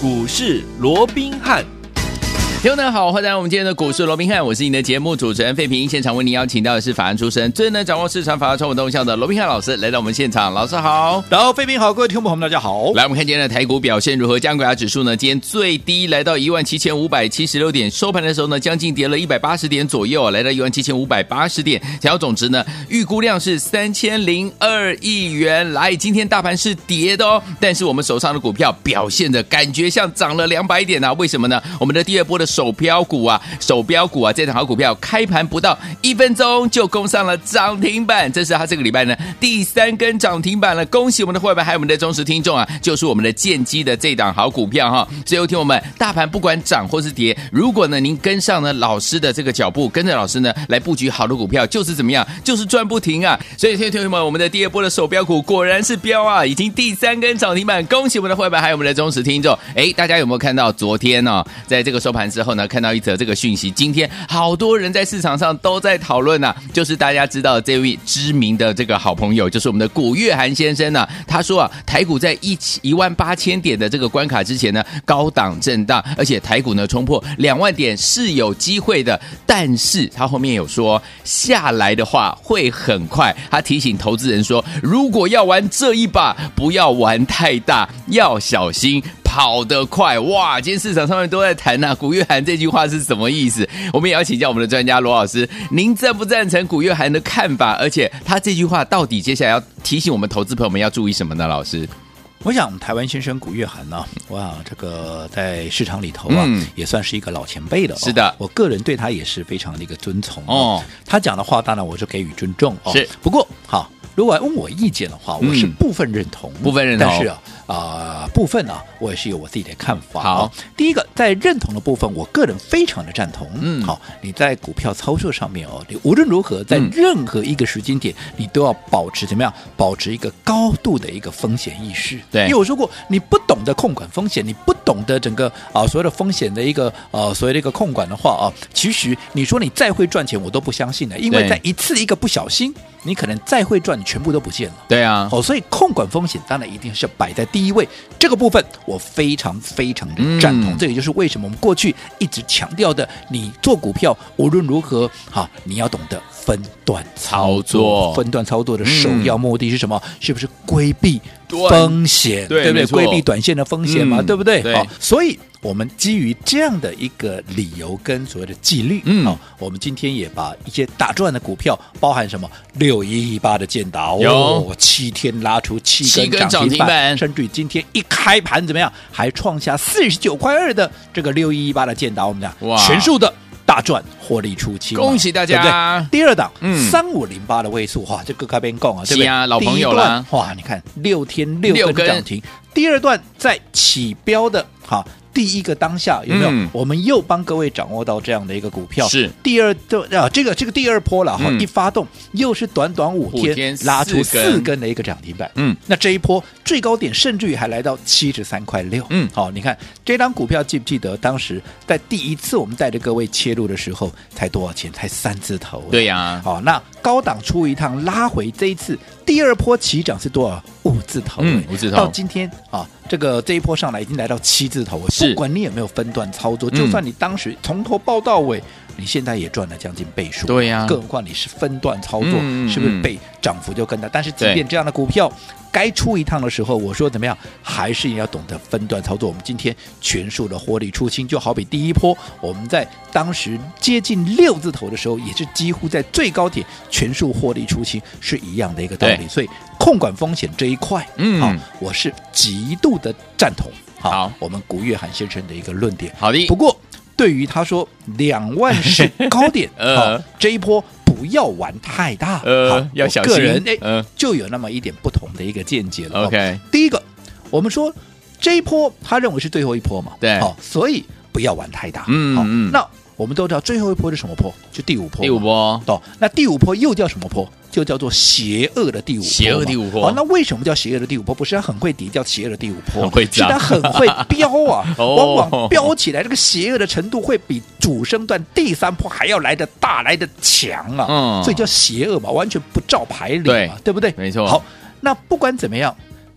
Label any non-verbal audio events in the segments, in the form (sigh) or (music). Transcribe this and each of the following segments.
股市罗宾汉。听众们好，欢迎来到我们今天的股市罗宾汉，我是你的节目主持人费平。现场为您邀请到的是法案出身、最能掌握市场法律传闻动向的罗宾汉老师来到我们现场。老师好，然后费平好，各位听众朋友们大家好。来，我们看今天的台股表现如何？加权指数呢？今天最低来到一万七千五百七十六点，收盘的时候呢，将近跌了一百八十点左右啊，来到一万七千五百八十点。成交总值呢，预估量是三千零二亿元。来，今天大盘是跌的哦，但是我们手上的股票表现的感觉像涨了两百点啊？为什么呢？我们的第二波的首标股啊，手标股啊，这档好股票开盘不到一分钟就攻上了涨停板，这是他这个礼拜呢第三根涨停板了。恭喜我们的会员还有我们的忠实听众啊，就是我们的建机的这档好股票哈。最后听我们，大盘不管涨或是跌，如果呢您跟上呢老师的这个脚步，跟着老师呢来布局好的股票，就是怎么样，就是赚不停啊。所以听听友们，我们的第二波的手标股果然是标啊，已经第三根涨停板。恭喜我们的会员还有我们的忠实听众。哎，大家有没有看到昨天呢、在这个收盘之之后呢，看到一则。这个讯息，今天好多人在市场上都在讨论呐、就是大家知道这位知名的这个好朋友，就是我们的古月涵先生呢、他说啊，台股在一一万八千点的这个关卡之前呢，高档震荡，而且台股呢冲破两万点是有机会的，但是他后面有说下来的话会很快。他提醒投资人说，如果要玩这一把，不要玩太大，要小心。跑得快哇！今天市场上面都在谈呐、啊，古月涵这句话是什么意思？我们也要请教我们的专家罗老师，您赞不赞成古月涵的看法？而且他这句话到底接下来要提醒我们投资朋友们要注意什么呢？老师，我想台湾先生古月涵呢，哇，这个在市场里头啊，嗯、也算是一个老前辈了、哦。是的，我个人对他也是非常的一个尊崇哦。他讲的话，当然我是给予尊重哦。是，不过好，如果问我意见的话，我是部分认同，嗯、部分认同，但是啊。啊、呃，部分呢、啊，我也是有我自己的看法。好，第一个在认同的部分，我个人非常的赞同。嗯，好，你在股票操作上面哦，你无论如何在任何一个时间点，嗯、你都要保持怎么样？保持一个高度的一个风险意识。对，因为我说过，你不懂得控管风险，你不懂得整个啊所谓的风险的一个呃所谓的一个控管的话啊，其实你说你再会赚钱，我都不相信的，因为在一次一个不小心。你可能再会赚，你全部都不见了。对啊，哦，所以控管风险当然一定是要摆在第一位。这个部分我非常非常的赞同。嗯、这也就是为什么我们过去一直强调的，你做股票无论如何，哈，你要懂得分段操作。分段操作的首要目的是什么？嗯、是不是规避风险？对，对不对？规避短线的风险嘛，嗯、对不对？好，所以。我们基于这样的一个理由跟所谓的纪律，嗯，好，我们今天也把一些打转的股票，包含什么六一一八的建达，有、哦、七天拉出七根涨停板，甚至于今天一开盘怎么样，还创下四十九块二的这个六一一八的建达，我们讲哇，全数的大赚获利出清，恭喜大家！对不对？第二档，嗯，三五零八的位数，哇，这个开边供啊，对不对？啊，老朋友了，哇，你看六天六根涨停，第二段在起标的，哈。第一个当下有没有？嗯、我们又帮各位掌握到这样的一个股票。是第二的啊，这个这个第二波了哈，嗯、一发动又是短短五天，拉出四根的一个涨停板。嗯，那这一波最高点甚至于还来到七十三块六。嗯，好，你看这张股票记不记得当时在第一次我们带着各位切入的时候才多少钱？才三字头。对呀、啊。好，那高档出一趟拉回，这一次第二波起涨是多少？五字头。嗯，五字头。到今天啊。这个这一波上来已经来到七字头，是不管你有没有分段操作，就算你当时从头报到尾，你现在也赚了将近倍数。对呀，更何况你是分段操作，是不是倍涨幅就更大？但是即便这样的股票该出一趟的时候，我说怎么样，还是要懂得分段操作。我们今天全数的获利出清，就好比第一波我们在当时接近六字头的时候，也是几乎在最高点全数获利出清，是一样的一个道理。所以。控管风险这一块，嗯，好，我是极度的赞同。好，好我们古月涵先生的一个论点。好的。不过，对于他说两万是高点，(laughs) 呃，这一波不要玩太大，呃，好要小心。个人哎，就有那么一点不同的一个见解了。OK，第一个，我们说这一波他认为是最后一波嘛，对，好，所以不要玩太大。嗯嗯。那我们都知道最后一波是什么波？就第五波。第五波。懂，那第五波又叫什么波？就叫做邪恶的第五波，邪恶第五波。哦，那为什么叫邪恶的第五波？不是他很会跌，叫邪恶的第五波，是他 (laughs) 很会飙啊，(laughs) 往往飙起来，这个邪恶的程度会比主升段第三波还要来得大，来得强啊。嗯，所以叫邪恶嘛，完全不照牌理嘛，对，对不对？没错。好，那不管怎么样，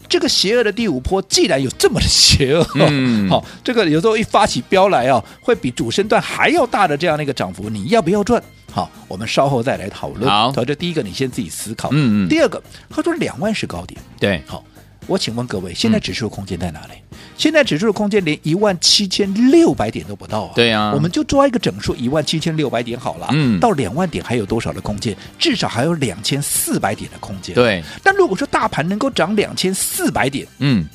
这个邪恶的第五波既然有这么的邪恶，嗯，(laughs) 好，这个有时候一发起飙来啊，会比主升段还要大的这样的一个涨幅，你要不要赚？好，我们稍后再来讨论。好，这第一个你先自己思考。嗯嗯。第二个，他说两万是高点。对，好，我请问各位，现在指数的空间在哪里？嗯、现在指数的空间连一万七千六百点都不到啊。对啊，我们就抓一个整数一万七千六百点好了。嗯。到两万点还有多少的空间？至少还有两千四百点的空间。对。但如果说大盘能够涨两千四百点，嗯。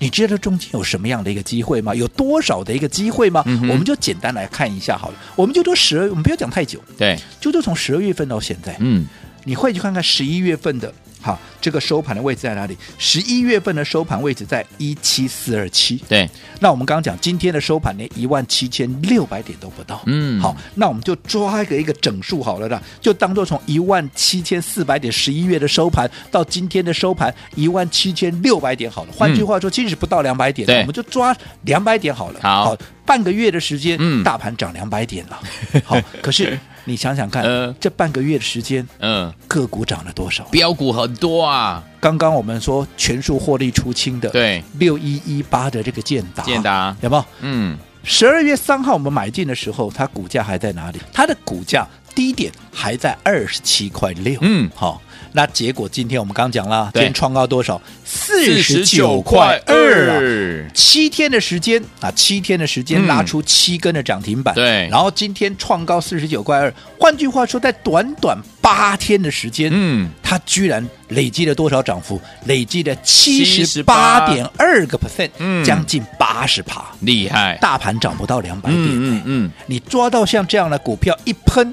你知道中间有什么样的一个机会吗？有多少的一个机会吗？嗯、我们就简单来看一下好了。我们就说十二，我们不要讲太久。对，就都从十二月份到现在。嗯，你会去看看十一月份的。好，这个收盘的位置在哪里？十一月份的收盘位置在一七四二七。对，那我们刚刚讲今天的收盘连一万七千六百点都不到。嗯，好，那我们就抓一个一个整数好了的，就当做从一万七千四百点十一月的收盘到今天的收盘一万七千六百点好了。换句话说，其实不到两百点，我们就抓两百点好了。好，好，半个月的时间，嗯，大盘涨两百点了。(laughs) 好，可是。你想想看，呃，这半个月的时间，嗯、呃，个股涨了多少？标股很多啊！刚刚我们说全数获利出清的，对，六一一八的这个建达，建达有没有？嗯，十二月三号我们买进的时候，它股价还在哪里？它的股价低点还在二十七块六，嗯，好。那结果今天我们刚讲了，今天创高多少？四十九块二啊！七天的时间啊，七天的时间拉出七根的涨停板。对，然后今天创高四十九块二。换句话说，在短短八天的时间，嗯，它居然累积了多少涨幅？累积了七十八点二个 percent，嗯，将近八十趴，厉害！大盘涨不到两百点，嗯嗯，你抓到像这样的股票一喷。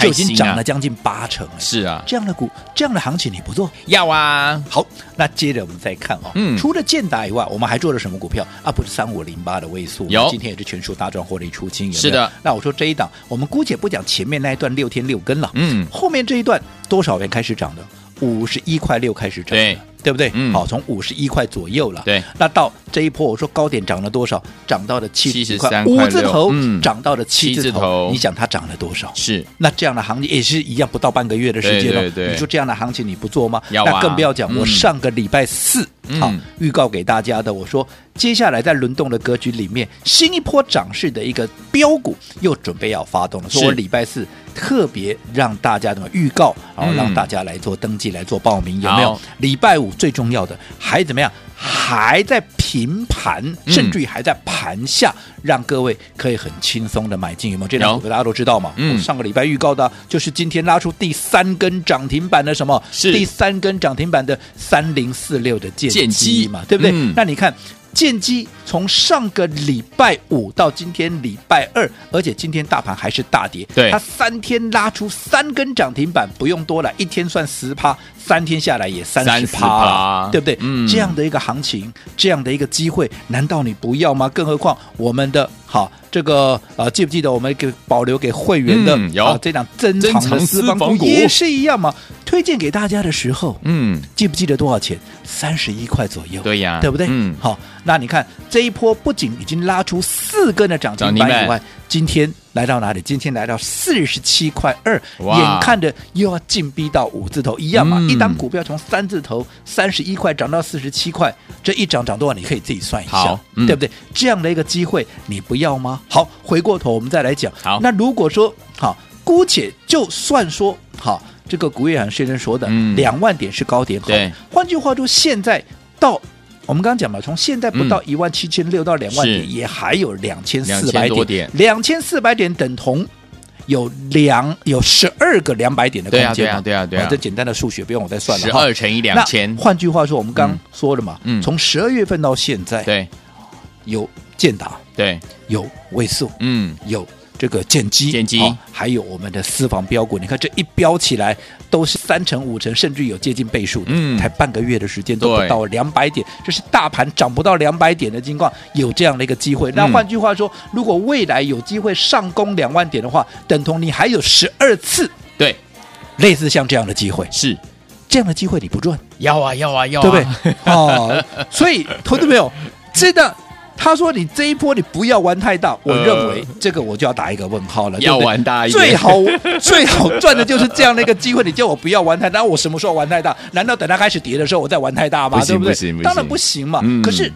就已经涨了将近八成，是啊，这样的股，这样的行情你不做？要啊。好，那接着我们再看哦，嗯，除了建达以外，我们还做了什么股票啊？不是三五零八的位数，有，今天也是全数大赚获利出清，是的。那我说这一档，我们姑且不讲前面那一段六天六根了，嗯，后面这一段多少元开始涨的？五十一块六开始涨，对。对不对？嗯，好，从五十一块左右了。对，那到这一波，我说高点涨了多少？涨到了七十块，五字头，嗯，涨到了七字头。你想它涨了多少？是。那这样的行情也是一样，不到半个月的时间了。对对对。你说这样的行情你不做吗？啊。那更不要讲，我上个礼拜四，嗯，好，预告给大家的，我说接下来在轮动的格局里面，新一波涨势的一个标股又准备要发动了。所以我礼拜四。特别让大家怎么预告，然后让大家来做登记、来做报名，有没有？礼拜五最重要的还怎么样？还在平盘，甚至于还在盘下，让各位可以很轻松的买进，有没有？这两个大家都知道嘛？嗯，上个礼拜预告的就是今天拉出第三根涨停板的什么？是第三根涨停板的三零四六的剑机嘛？对不对？那你看。建机从上个礼拜五到今天礼拜二，而且今天大盘还是大跌。对，它三天拉出三根涨停板，不用多了，一天算十趴，三天下来也三十趴，对不对？嗯，这样的一个行情，这样的一个机会，难道你不要吗？更何况我们的好这个呃，记不记得我们给保留给会员的、嗯、有、啊、这档珍藏的私房股也是一样嘛？推荐给大家的时候，嗯，记不记得多少钱？三十一块左右，对呀，对不对？嗯，好，那你看这一波不仅已经拉出四根的涨停板以外，今天来到哪里？今天来到四十七块二，眼看着又要进逼到五字头，一样嘛？嗯、一档股票从三字头三十一块涨到四十七块，这一涨涨多少？你可以自己算一下，嗯、对不对？这样的一个机会你不要吗？好，回过头我们再来讲。好，那如果说好，姑且就算说好。这个古月涵先生说的两万点是高点，好。换句话说，现在到我们刚刚讲嘛，从现在不到一万七千六到两万点，也还有两千四百点，两千四百点等同有两有十二个两百点的空间。对啊，对啊，对啊。这简单的数学不用我再算了。十二乘以两千。换句话说，我们刚说了嘛，从十二月份到现在，对，有建达，对，有位数，嗯，有。这个建机，建机、哦，还有我们的私房标股，你看这一标起来都是三成、五成，甚至有接近倍数的，嗯，才半个月的时间都不到两百点，这是大盘涨不到两百点的情况，有这样的一个机会。那换句话说，如果未来有机会上攻两万点的话，等同你还有十二次，对，类似像这样的机会，是。这样的机会你不赚，要啊要啊要啊，对不对？哦，所以 (laughs) 投资朋友真的。他说你这一波你不要玩太大，我认为这个我就要打一个问号了。要玩大一点，最好 (laughs) 最好赚的就是这样的一个机会。你叫我不要玩太大，我什么时候玩太大？难道等它开始跌的时候我再玩太大吗？对不对？当然不行嘛。可是。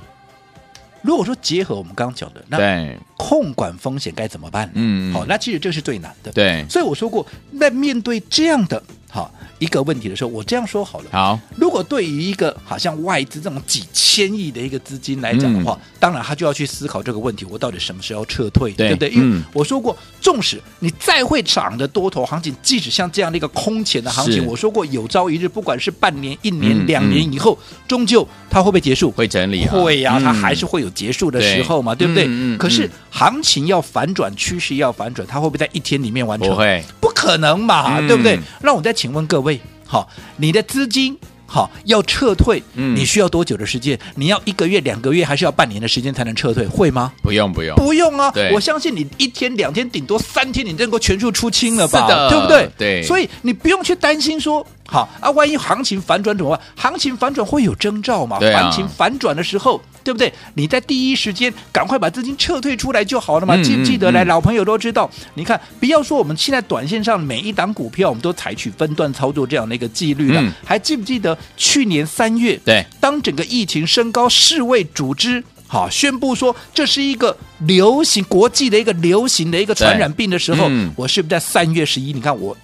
如果说结合我们刚刚讲的，那控管风险该怎么办？嗯，好，那其实这是最难的。对，所以我说过，在面对这样的哈一个问题的时候，我这样说好了。好，如果对于一个好像外资这种几千亿的一个资金来讲的话，嗯、当然他就要去思考这个问题：我到底什么时候撤退？对，对不对？因为我说过，纵使你再会涨的多头行情，即使像这样的一个空前的行情，我说过有朝一日，不管是半年、一年、嗯、两年以后，终究它会不会结束？会整理、啊？会呀、啊，它还是会有结束的时候嘛，对，对不对？可是行情要反转，趋势要反转，它会不会在一天里面完成？不会，不可能嘛，嗯、对不对？那我再请问各位。好，你的资金好要撤退，嗯，你需要多久的时间？你要一个月、两个月，还是要半年的时间才能撤退？会吗？不用，不用，不用啊！我相信你一天、两天，顶多三天，你能够全数出清了吧？是的，对不对？对，所以你不用去担心说。好啊，万一行情反转怎么办？行情反转会有征兆嘛？啊、行情反转的时候，对不对？你在第一时间赶快把资金撤退出来就好了嘛。嗯、记不记得来？老朋友都知道，嗯、你看，不要说我们现在短线上每一档股票，我们都采取分段操作这样的一个纪律了。嗯、还记不记得去年三月？对，当整个疫情升高，世卫组织好宣布说这是一个流行国际的一个流行的一个传染病的时候，嗯、我是不是在三月十一？你看我。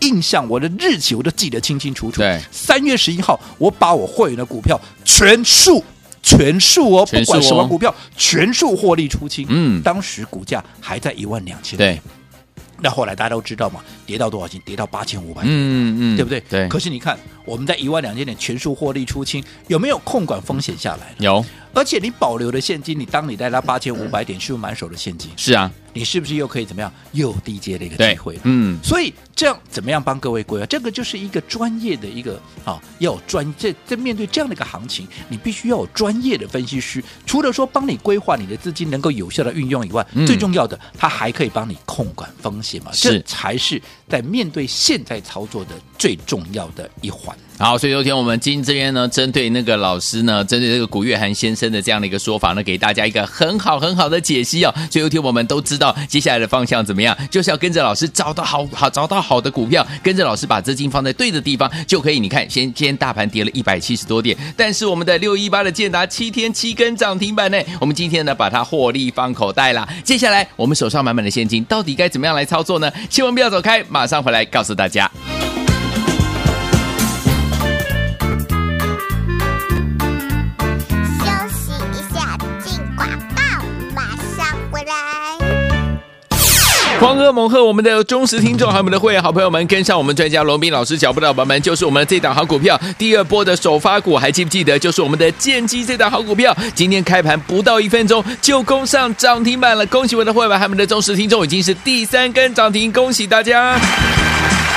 印象我的日期我都记得清清楚楚。对，三月十一号，我把我会员的股票全数全数哦，不管什么股票，全数获利出清。嗯，当时股价还在一万两千。对，那后来大家都知道嘛，跌到多少钱？跌到八千五百。嗯嗯，对不对？对。可是你看，我们在一万两千点全数获利出清，有没有控管风险下来？有。而且你保留的现金，你当你在那八千五百点是不是满手的现金？是啊。你是不是又可以怎么样？又有低阶的一个机会？嗯，所以这样怎么样帮各位规划？这个就是一个专业的一个啊，要有专这在面对这样的一个行情，你必须要有专业的分析师。除了说帮你规划你的资金能够有效的运用以外，嗯、最重要的，他还可以帮你控管风险嘛？是这才是在面对现在操作的最重要的一环。好，所以昨天我们今天这边呢，针对那个老师呢，针对这个古月涵先生的这样的一个说法呢，给大家一个很好很好的解析哦。所以昨天我们都知道接下来的方向怎么样，就是要跟着老师找到好好找到好的股票，跟着老师把资金放在对的地方，就可以。你看，先今天大盘跌了一百七十多点，但是我们的六一八的建达七天七根涨停板呢，我们今天呢把它获利放口袋啦。接下来我们手上满满的现金，到底该怎么样来操作呢？千万不要走开，马上回来告诉大家。狂贺猛贺，我们的忠实听众还有我们的会员好朋友们，跟上我们专家罗宾老师脚步的宝宝们，就是我们的这档好股票，第二波的首发股，还记不记得？就是我们的剑机这档好股票，今天开盘不到一分钟就攻上涨停板了，恭喜我们的会员还有我们的忠实听众，已经是第三根涨停，恭喜大家！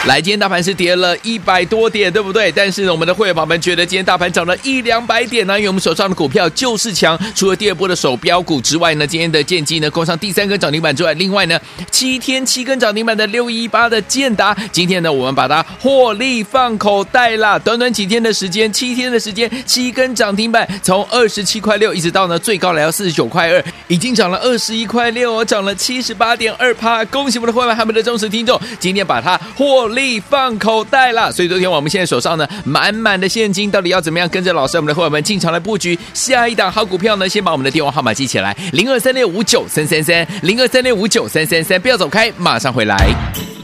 来，今天大盘是跌了一百多点，对不对？但是呢，我们的会员朋友们觉得今天大盘涨了一两百点呢，因为我们手上的股票就是强。除了第二波的首标股之外呢，今天的剑机呢攻上第三根涨停板之外，另外呢，七天七根涨停板的六一八的建达，今天呢我们把它获利放口袋啦。短短几天的时间，七天的时间，七根涨停板，从二十七块六一直到呢最高来到四十九块二，已经涨了二十一块六哦，涨了七十八点二趴。恭喜我们的会员还有我们的忠实听众，今天把它获。利放口袋了，所以昨天我们现在手上呢满满的现金，到底要怎么样跟着老师我们的伙伴们进场来布局下一档好股票呢？先把我们的电话号码记起来，零二三六五九三三三，零二三六五九三三三，不要走开，马上回来。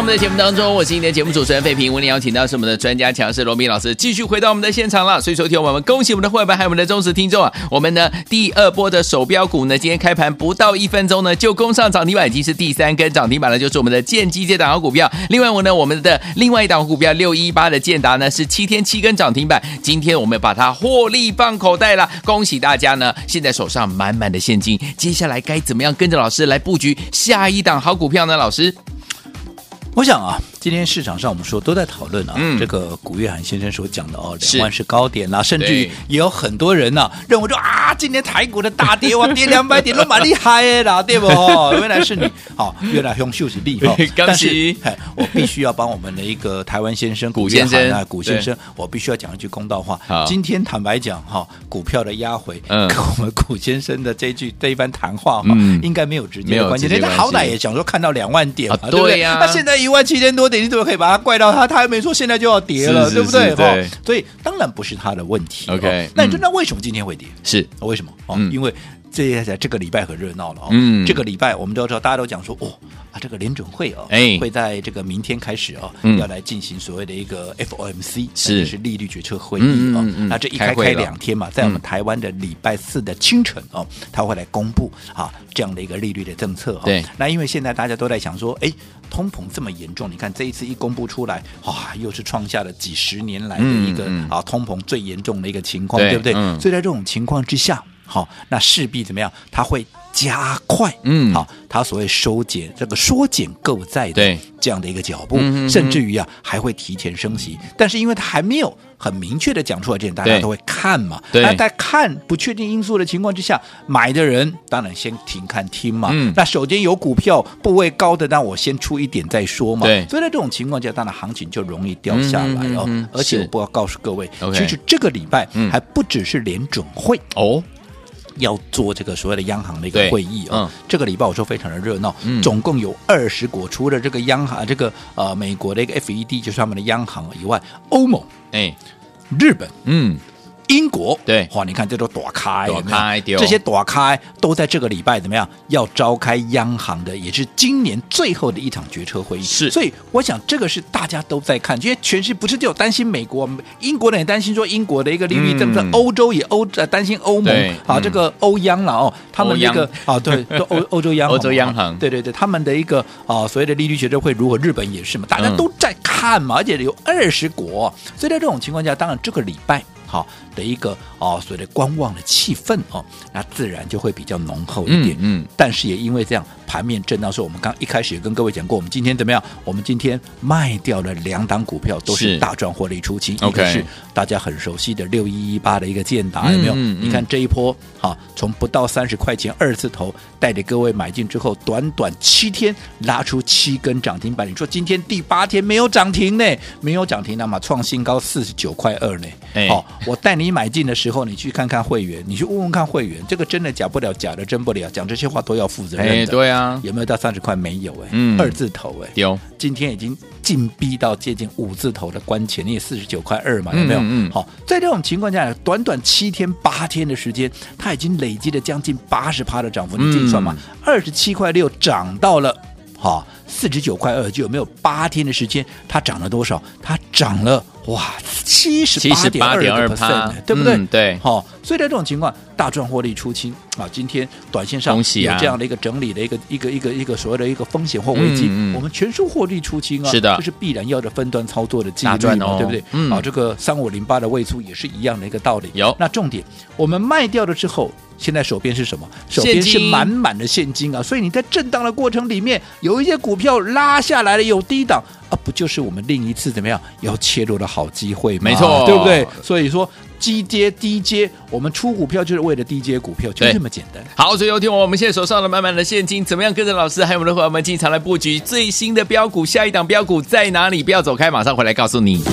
我们的节目当中，我是你的节目主持人费平。为您邀请到是我们的专家强势罗宾老师，继续回到我们的现场了。所以说，听我们恭喜我们的会员还有我们的忠实听众啊！我们呢第二波的手标股呢，今天开盘不到一分钟呢，就攻上涨停板，已经是第三根涨停板了，就是我们的建机这档好股票。另外我呢，我们的另外一档股票六一八的建达呢，是七天七根涨停板，今天我们把它获利放口袋了，恭喜大家呢！现在手上满满的现金，接下来该怎么样跟着老师来布局下一档好股票呢？老师？我想啊。今天市场上我们说都在讨论啊，嗯、这个古月涵先生所讲的哦，两万是高点啦，甚至于也有很多人呢、啊、认为说啊，今天台股的大跌哇，(laughs) 跌两百点都蛮厉害的啦，对不？(laughs) 原来是你好，原来用秀是厉害，(laughs) 但是我必须要帮我们的一个台湾先生古先生啊，古先生，我必须要讲一句公道话。今天坦白讲哈，股票的压回跟我们古先生的这句这一番谈话哈，应该没有直接的关系。人家好歹也讲说看到两万点嘛，对不对？那现在一万七千多。你怎么可以把它怪到他？他还没说现在就要跌了，是是是对不对？对，所以当然不是他的问题。OK，那你说那为什么今天会跌？是为什么？哦，嗯、因为这在这个礼拜很热闹了哦。嗯，这个礼拜我们都知道，大家都讲说哦啊，这个联准会哦，哎，会在这个明天开始哦，嗯、要来进行所谓的一个 FOMC，是是利率决策会议哦。嗯嗯嗯、那这一开开两天嘛，在我们台湾的礼拜四的清晨哦，他会来公布啊这样的一个利率的政策。对，那因为现在大家都在想说，哎。通膨这么严重，你看这一次一公布出来，哇，又是创下了几十年来的一个、嗯嗯、啊通膨最严重的一个情况，对，对不对？嗯、所以在这种情况之下，好，那势必怎么样？它会。加快，嗯，好，它所谓收减这个缩减购债的这样的一个脚步，甚至于啊还会提前升息，但是因为它还没有很明确的讲出来，这点大家都会看嘛，那在看不确定因素的情况之下，买的人当然先停看听嘛，那手边有股票部位高的，那我先出一点再说嘛，对，所以在这种情况下，当然行情就容易掉下来哦，而且我不要告诉各位，其实这个礼拜还不只是联准会哦。要做这个所谓的央行的一个会议啊，嗯、这个礼拜我说非常的热闹，嗯、总共有二十国，除了这个央行这个呃美国的一个 FED 就是他们的央行以外，欧盟哎，日本嗯。英国对，哇！你看这都躲开，躲开，这些躲开都在这个礼拜怎么样？要召开央行的，也是今年最后的一场决策会议。是，所以我想这个是大家都在看，因为全世界不是只有担心美国，英国人也担心说英国的一个利率政策，欧洲也欧呃担心欧盟啊，这个欧央了哦，他们一个啊，对，(laughs) 欧欧洲央行，欧洲央行，对对对，他们的一个啊所谓的利率决策会如果日本也是嘛，大家都在看嘛，而且有二十国，所以在这种情况下，当然这个礼拜。好的一个哦，所谓的观望的气氛哦，那自然就会比较浓厚一点。嗯，嗯但是也因为这样。盘面震荡，说我们刚一开始也跟各位讲过，我们今天怎么样？我们今天卖掉了两档股票，都是大赚获利出清。一个是大家很熟悉的六一一八的一个建达，有没有？嗯嗯、你看这一波，哈，从不到三十块钱二字头带着各位买进之后，短短七天拉出七根涨停板。你说今天第八天没有涨停呢？没有涨停，那么创新高四十九块二呢？好，我带你买进的时候，你去看看会员，你去问问看会员，这个真的假不了，假的真不了，讲这些话都要负责任的。对啊。有没有到三十块？没有哎，嗯，二字头哎，有。今天已经进逼到接近五字头的关前，你也四十九块二嘛，有没有？嗯，好，在这种情况下，短短七天八天的时间，它已经累积了将近八十趴的涨幅，你计算嘛，二十七块六涨到了好四十九块二，就有没有八天的时间，它涨了多少？它涨了。哇，七十八点二个 percent，对不对？嗯、对，好、哦，所以在这种情况，大赚获利出清啊！今天短线上有这样的一个整理的一个一个一个一个所谓的一个风险或危机，嗯嗯、我们全数获利出清啊！是的，这是必然要的分段操作的机会嘛，哦、对不对？嗯、啊，这个三五零八的位数也是一样的一个道理。有，那重点，我们卖掉了之后，现在手边是什么？手边是满满的现金啊！所以你在震荡的过程里面，有一些股票拉下来了，有低档。啊，不就是我们另一次怎么样要切入的好机会吗？没错，对不对？所以说，低阶低阶，我们出股票就是为了低阶股票，就这么简单。好，所以有听我们现在手上的满满的现金，怎么样跟着老师还有我们的伙伴们进场来布局最新的标股？下一档标股在哪里？不要走开，马上回来告诉你。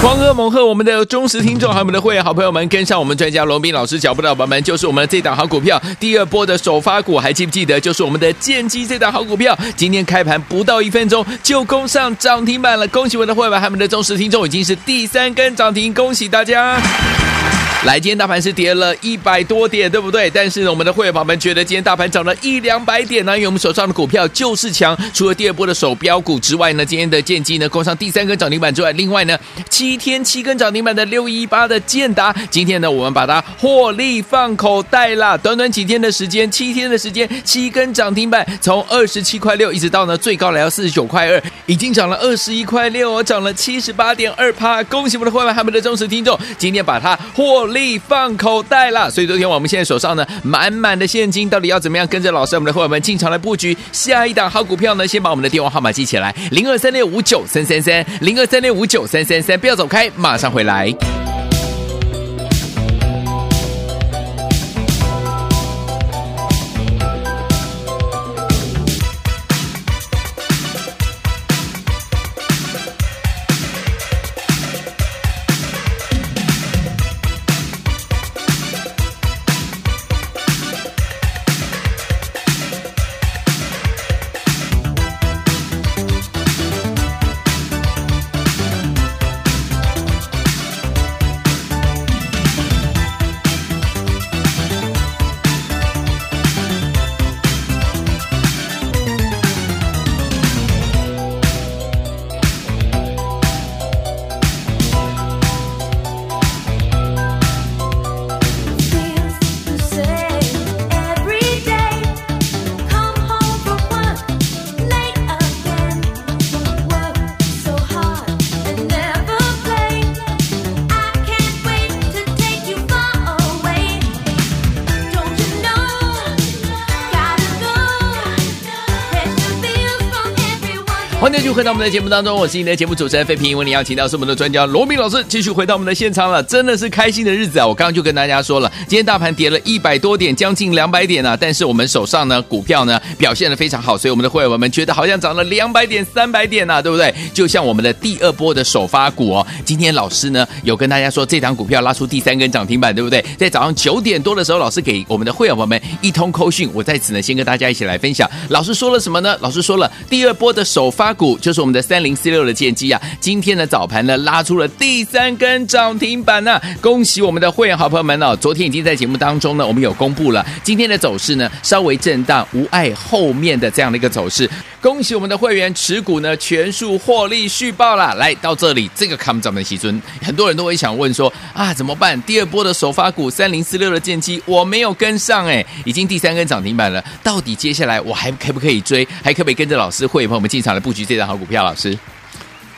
狂贺猛贺！我们的忠实听众还有我们的会员好朋友们，跟上我们专家罗斌老师脚步的宝宝们，就是我们这档好股票，第二波的首发股，还记不记得？就是我们的剑机这档好股票，今天开盘不到一分钟就攻上涨停板了，恭喜我们的会员还有我们的忠实听众，已经是第三根涨停，恭喜大家！来，今天大盘是跌了一百多点，对不对？但是呢，我们的会员朋友们觉得今天大盘涨了一两百点呢，因为我们手上的股票就是强。除了第二波的手标股之外呢，今天的建机呢攻上第三根涨停板之外，另外呢七天七根涨停板的六一八的建达，今天呢我们把它获利放口袋啦。短短几天的时间，七天的时间，七根涨停板，从二十七块六一直到呢最高来到四十九块二，已经涨了二十一块六哦，涨了七十八点二趴。恭喜我们的会员还有我们的忠实听众，今天把它获。力放口袋了，所以昨天我们现在手上呢满满的现金，到底要怎么样跟着老师我们的伙伴们进场来布局下一档好股票呢？先把我们的电话号码记起来，零二三六五九三三三，零二三六五九三三三，不要走开，马上回来。欢迎继续回到我们的节目当中，我是你的节目主持人费平。为你邀请到是我们的专家罗明老师，继续回到我们的现场了，真的是开心的日子啊！我刚刚就跟大家说了，今天大盘跌了一百多点，将近两百点啊，但是我们手上呢股票呢表现的非常好，所以我们的会员们觉得好像涨了两百点、三百点啊，对不对？就像我们的第二波的首发股哦，今天老师呢有跟大家说，这档股票拉出第三根涨停板，对不对？在早上九点多的时候，老师给我们的会员朋友们一通扣讯，我在此呢先跟大家一起来分享，老师说了什么呢？老师说了第二波的首发。股就是我们的三零四六的建机啊，今天的早盘呢拉出了第三根涨停板呢、恭喜我们的会员好朋友们哦！昨天已经在节目当中呢，我们有公布了今天的走势呢，稍微震荡，无碍后面的这样的一个走势。恭喜我们的会员持股呢全数获利续报了。来到这里，这个看涨的席尊，很多人都会想问说啊，怎么办？第二波的首发股三零四六的建机我没有跟上哎，已经第三根涨停板了，到底接下来我还可不可以追？还可不可以跟着老师会员朋友们进场来布局？这张好股票，老师，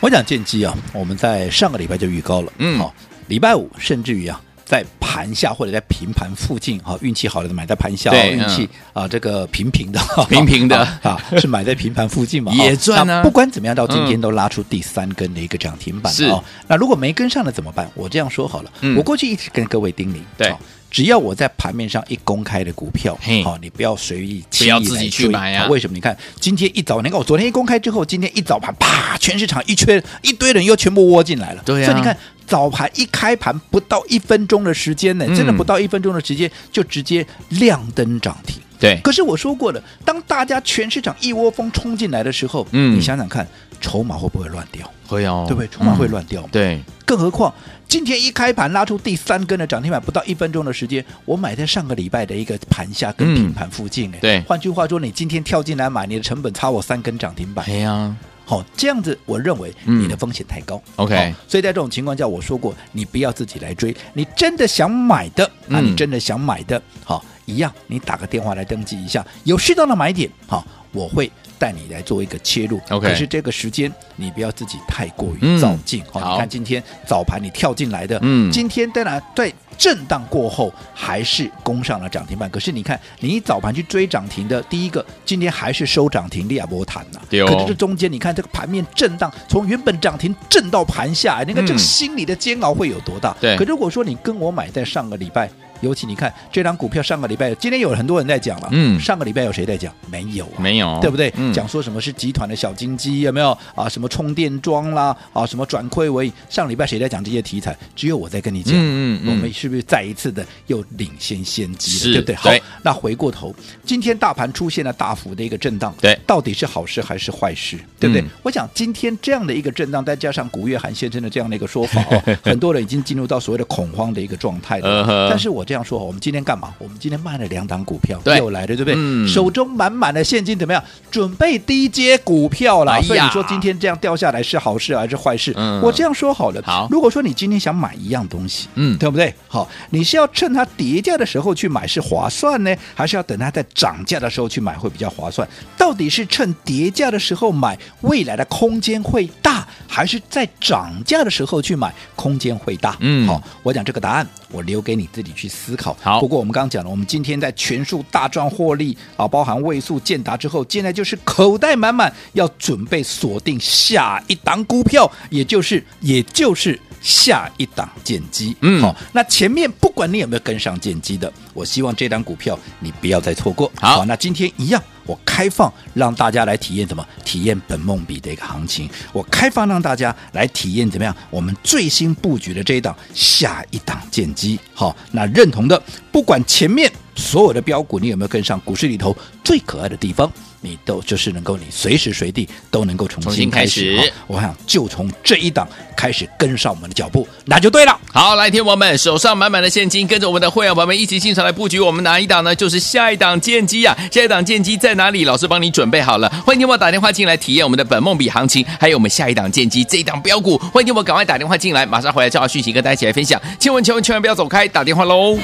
我讲建机啊，我们在上个礼拜就预告了，嗯，好，礼拜五甚至于啊，在盘下或者在平盘附近，哈，运气好的买在盘下，运气啊，这个平平的，(laughs) (laughs) 平平的啊，是买在平盘附近嘛，(laughs) 也赚啊。不管怎么样，到今天都拉出第三根的一个涨停板，是。那如果没跟上了怎么办？我这样说好了，我过去一直跟各位叮咛，对。只要我在盘面上一公开的股票，好，你不要随意轻易来追，不要自己去买啊！为什么？你看今天一早，你看我昨天一公开之后，今天一早盘啪，全市场一圈一堆人又全部窝进来了。对啊，所以你看早盘一开盘不到一分钟的时间呢，真的不到一分钟的时间就直接亮灯涨停。对，可是我说过了，当大家全市场一窝蜂冲进来的时候，嗯，你想想看，筹码会不会乱掉？会哦，对不对？筹码会乱掉。对，更何况。今天一开盘拉出第三根的涨停板，不到一分钟的时间，我买在上个礼拜的一个盘下跟平盘附近，哎、嗯，对，换句话说，你今天跳进来买，你的成本差我三根涨停板，对呀，好，这样子，我认为你的风险太高，OK，所以在这种情况下，我说过，你不要自己来追，你真的想买的，那你真的想买的，好，一样，你打个电话来登记一下，有适当的买点，好，我会。带你来做一个切入，Okay. 可是这个时间你不要自己太过于躁进。好，你看今天早盘你跳进来的，嗯，今天当然在震荡过后还是攻上了涨停板。可是你看，你早盘去追涨停的，第一个今天还是收涨停，利亚波谈呐。可是这中间你看这个盘面震荡，从原本涨停震到盘下，你看这个心理的煎熬会有多大？对。可如果说你跟我买在上个礼拜。尤其你看这张股票，上个礼拜今天有很多人在讲了，嗯，上个礼拜有谁在讲？没有、啊，没有，对不对？嗯、讲说什么是集团的小金鸡，有没有啊？什么充电桩啦，啊，什么转亏为盈？上礼拜谁在讲这些题材？只有我在跟你讲，嗯嗯，嗯我们是不是再一次的又领先先机了？对不对？好对，那回过头，今天大盘出现了大幅的一个震荡，对，到底是好事还是坏事？对不对？嗯我想今天这样的一个震荡，再加上古月涵先生的这样的一个说法哦，(laughs) 很多人已经进入到所谓的恐慌的一个状态了。但是我这样说，我们今天干嘛？我们今天卖了两档股票，对又来了，对不对？嗯手中满满的现金怎么样？准备低阶股票了。所以你说今天这样掉下来是好事还是坏事？嗯我这样说好了。好如果说你今天想买一样东西，嗯对不对？好，你是要趁它跌价的时候去买是划算呢，还是要等它在涨价的时候去买会比较划算？到底是趁跌价的时候买，未来的空间会大，还是在涨价的时候去买，空间会大？嗯好，我讲这个答案，我留给你自己去思考。好不过我们刚刚讲了，我们今天在全数大赚获利啊，包含位数、建达之后，现在就是口袋满满，要准备锁定下一档股票，也就是也就是下一档建机。嗯好，那前面不管你有没有跟上建机的，我希望这档股票你不要再错过。好那今天一样。我开放让大家来体验什么？体验本梦比的一个行情。我开放让大家来体验怎么样？我们最新布局的这一档下一档建机。好，那认同的，不管前面所有的标股你有没有跟上，股市里头最可爱的地方，你都就是能够你随时随地都能够重重新开始。我想就从这一档开始跟上我们的脚步，那就对了。好，来，天王们手上满满的现金，跟着我们的会员朋友们一起进场来布局我们哪一档呢？就是下一档剑机啊！下一档剑机在哪里？老师帮你准备好了，欢迎天王打电话进来体验我们的本梦比行情，还有我们下一档剑机这一档标股，欢迎天王赶快打电话进来，马上回来正好讯息跟大家一起来分享。千万千万千万不要走开，打电话喽！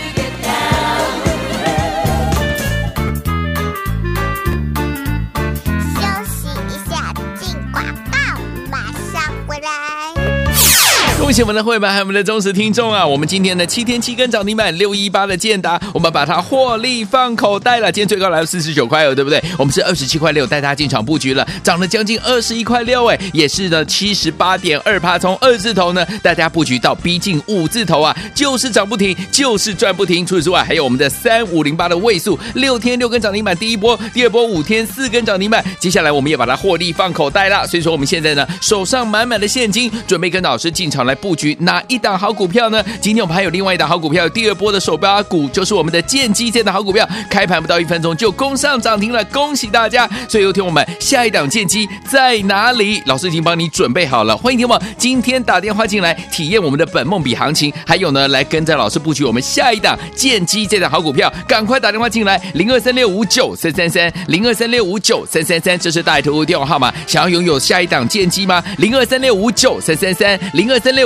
恭喜我们的会员还有我们的忠实听众啊！我们今天的七天七根涨停板六一八的建达，我们把它获利放口袋了。今天最高来到四十九块哦，对不对？我们是二十七块六带大家进场布局了，涨了将近二十一块六，哎，也是呢七十八点二趴，从二字头呢带大家布局到逼近五字头啊，就是涨不停，就是赚不停。除此之外，还有我们的三五零八的位数，六天六根涨停板，第一波、第二波五天四根涨停板，接下来我们也把它获利放口袋了。所以说我们现在呢手上满满的现金，准备跟老师进场来布局哪一档好股票呢？今天我们还有另外一档好股票，第二波的手标股就是我们的建机这档好股票，开盘不到一分钟就攻上涨停了，恭喜大家！所以有听我们下一档建机在哪里？老师已经帮你准备好了，欢迎听我今天打电话进来体验我们的本梦比行情，还有呢来跟着老师布局我们下一档建机这档好股票，赶快打电话进来零二三六五九三三三零二三六五九三三三，这是大图电话号码，想要拥有下一档建机吗？零二三六五九三三三零二三六